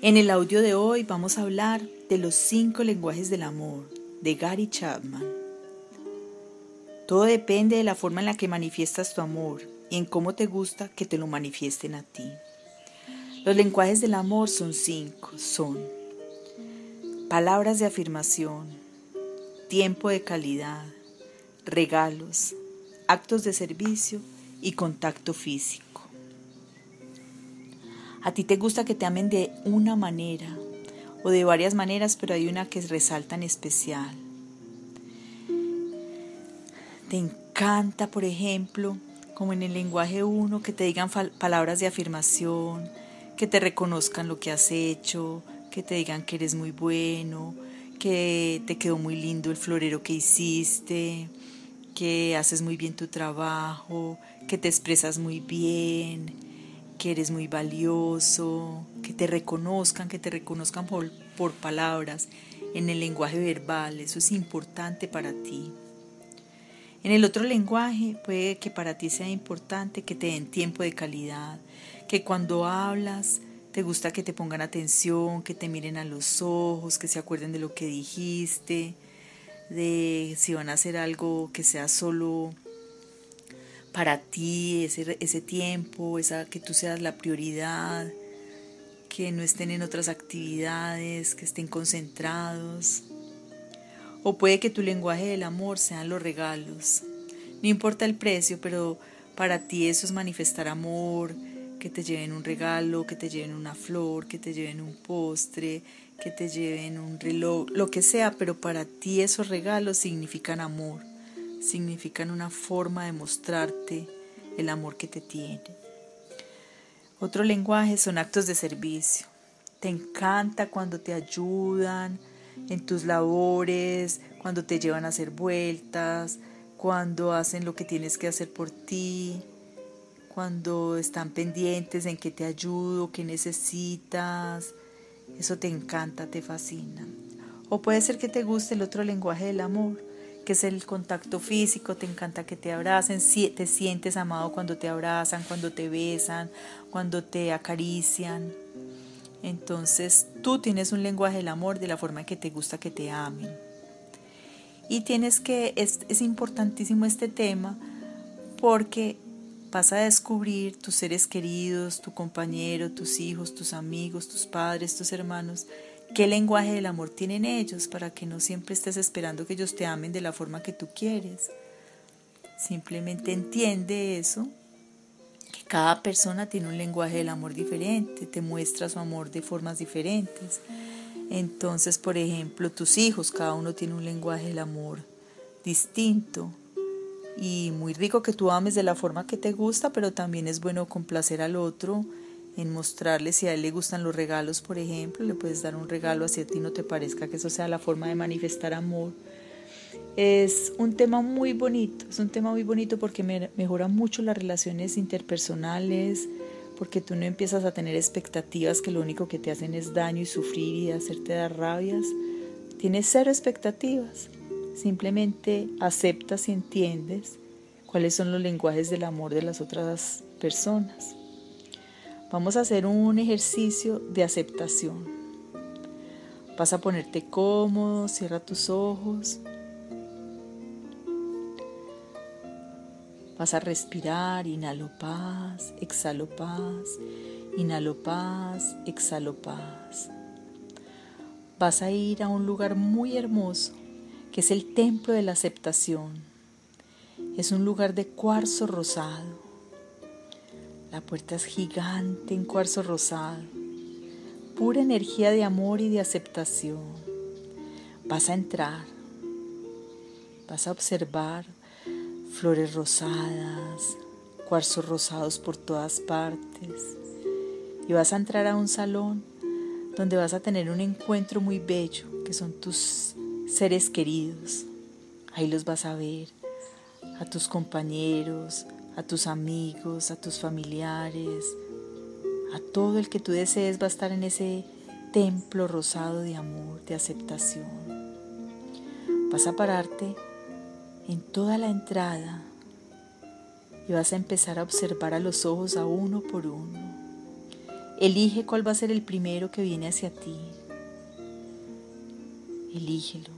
En el audio de hoy vamos a hablar de los cinco lenguajes del amor de Gary Chapman. Todo depende de la forma en la que manifiestas tu amor y en cómo te gusta que te lo manifiesten a ti. Los lenguajes del amor son cinco, son palabras de afirmación, tiempo de calidad, regalos, actos de servicio y contacto físico. A ti te gusta que te amen de una manera o de varias maneras, pero hay una que resalta en especial. Te encanta, por ejemplo, como en el lenguaje uno, que te digan palabras de afirmación, que te reconozcan lo que has hecho, que te digan que eres muy bueno, que te quedó muy lindo el florero que hiciste, que haces muy bien tu trabajo, que te expresas muy bien, que eres muy valioso, que te reconozcan, que te reconozcan por, por palabras, en el lenguaje verbal, eso es importante para ti. En el otro lenguaje puede que para ti sea importante que te den tiempo de calidad, que cuando hablas te gusta que te pongan atención, que te miren a los ojos, que se acuerden de lo que dijiste, de si van a hacer algo que sea solo para ti ese, ese tiempo, esa, que tú seas la prioridad, que no estén en otras actividades, que estén concentrados. O puede que tu lenguaje del amor sean los regalos. No importa el precio, pero para ti eso es manifestar amor, que te lleven un regalo, que te lleven una flor, que te lleven un postre, que te lleven un reloj, lo que sea, pero para ti esos regalos significan amor significan una forma de mostrarte el amor que te tiene. Otro lenguaje son actos de servicio. Te encanta cuando te ayudan en tus labores, cuando te llevan a hacer vueltas, cuando hacen lo que tienes que hacer por ti, cuando están pendientes en que te ayudo, que necesitas. Eso te encanta, te fascina. O puede ser que te guste el otro lenguaje del amor, que es el contacto físico, te encanta que te abracen, te sientes amado cuando te abrazan, cuando te besan, cuando te acarician. Entonces tú tienes un lenguaje del amor de la forma que te gusta que te amen. Y tienes que, es, es importantísimo este tema porque vas a descubrir tus seres queridos, tu compañero, tus hijos, tus amigos, tus padres, tus hermanos, qué lenguaje del amor tienen ellos para que no siempre estés esperando que ellos te amen de la forma que tú quieres. Simplemente entiende eso, que cada persona tiene un lenguaje del amor diferente, te muestra su amor de formas diferentes. Entonces, por ejemplo, tus hijos, cada uno tiene un lenguaje del amor distinto y muy rico que tú ames de la forma que te gusta, pero también es bueno complacer al otro en mostrarle si a él le gustan los regalos, por ejemplo, le puedes dar un regalo así a ti no te parezca que eso sea la forma de manifestar amor. Es un tema muy bonito, es un tema muy bonito porque mejora mucho las relaciones interpersonales, porque tú no empiezas a tener expectativas que lo único que te hacen es daño y sufrir y hacerte dar rabias. Tienes cero expectativas, simplemente aceptas y entiendes cuáles son los lenguajes del amor de las otras personas. Vamos a hacer un ejercicio de aceptación. Vas a ponerte cómodo, cierra tus ojos. Vas a respirar, inhalo paz, exhalo paz, inhalo paz, exhalo paz. Vas a ir a un lugar muy hermoso, que es el templo de la aceptación. Es un lugar de cuarzo rosado la puerta es gigante en cuarzo rosado, pura energía de amor y de aceptación. Vas a entrar, vas a observar flores rosadas, cuarzos rosados por todas partes y vas a entrar a un salón donde vas a tener un encuentro muy bello, que son tus seres queridos. Ahí los vas a ver, a tus compañeros, a tus amigos, a tus familiares, a todo el que tú desees va a estar en ese templo rosado de amor, de aceptación. Vas a pararte en toda la entrada y vas a empezar a observar a los ojos a uno por uno Elige cuál va a ser el primero que viene hacia ti. Elígelo.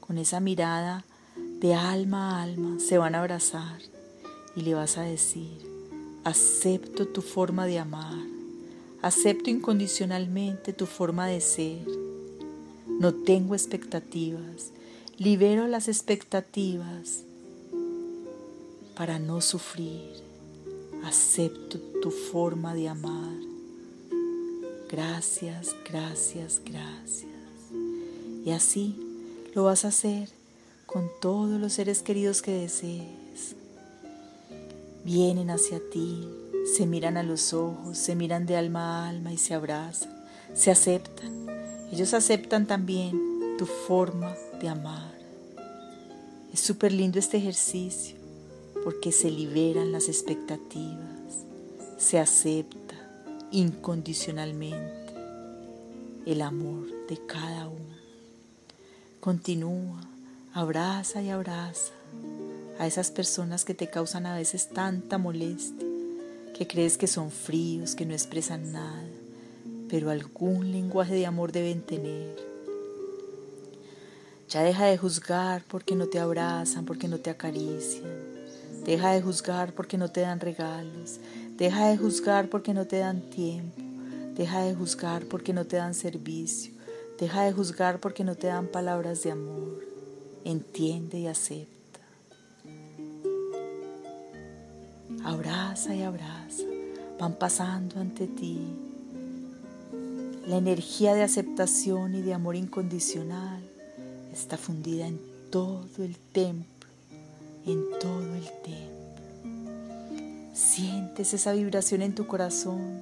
Con esa mirada de alma a alma se van a abrazar y le vas a decir, acepto tu forma de amar, acepto incondicionalmente tu forma de ser, no tengo expectativas, libero las expectativas para no sufrir, acepto tu forma de amar. Gracias, gracias, gracias. Y así lo vas a hacer con todos los seres queridos que desees. Vienen hacia ti, se miran a los ojos, se miran de alma a alma y se abrazan, se aceptan. Ellos aceptan también tu forma de amar. Es súper lindo este ejercicio porque se liberan las expectativas, se acepta incondicionalmente el amor de cada uno. Continúa Abraza y abraza a esas personas que te causan a veces tanta molestia, que crees que son fríos, que no expresan nada, pero algún lenguaje de amor deben tener. Ya deja de juzgar porque no te abrazan, porque no te acarician. Deja de juzgar porque no te dan regalos. Deja de juzgar porque no te dan tiempo. Deja de juzgar porque no te dan servicio. Deja de juzgar porque no te dan palabras de amor entiende y acepta. Abraza y abraza, van pasando ante ti. La energía de aceptación y de amor incondicional está fundida en todo el templo, en todo el templo. Sientes esa vibración en tu corazón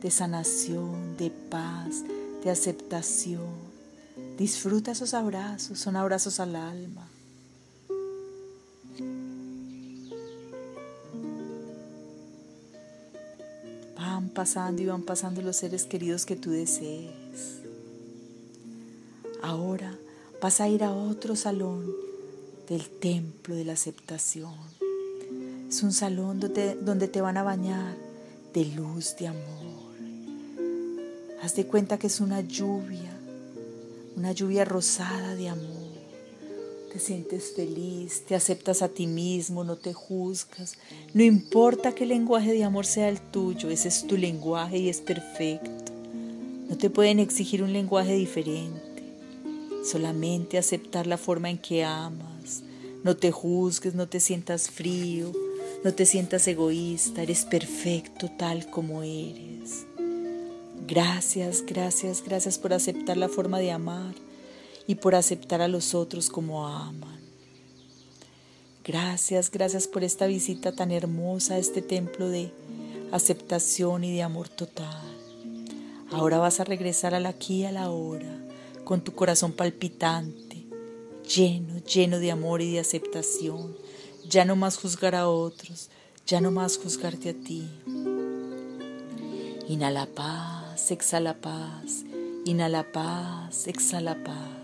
de sanación, de paz, de aceptación Disfruta esos abrazos, son abrazos al alma. Pasando y van pasando los seres queridos que tú desees. Ahora vas a ir a otro salón del templo de la aceptación. Es un salón donde, donde te van a bañar de luz, de amor. Haz de cuenta que es una lluvia una lluvia rosada de amor. Te sientes feliz, te aceptas a ti mismo, no te juzgas. No importa qué lenguaje de amor sea el tuyo, ese es tu lenguaje y es perfecto. No te pueden exigir un lenguaje diferente. Solamente aceptar la forma en que amas. No te juzgues, no te sientas frío, no te sientas egoísta, eres perfecto tal como eres. Gracias, gracias, gracias por aceptar la forma de amar y por aceptar a los otros como aman. Gracias, gracias por esta visita tan hermosa a este templo de aceptación y de amor total. Ahora vas a regresar al aquí y a la hora, con tu corazón palpitante, lleno, lleno de amor y de aceptación. Ya no más juzgar a otros, ya no más juzgarte a ti. Inhala paz exhala paz. Inhala paz, exhala paz.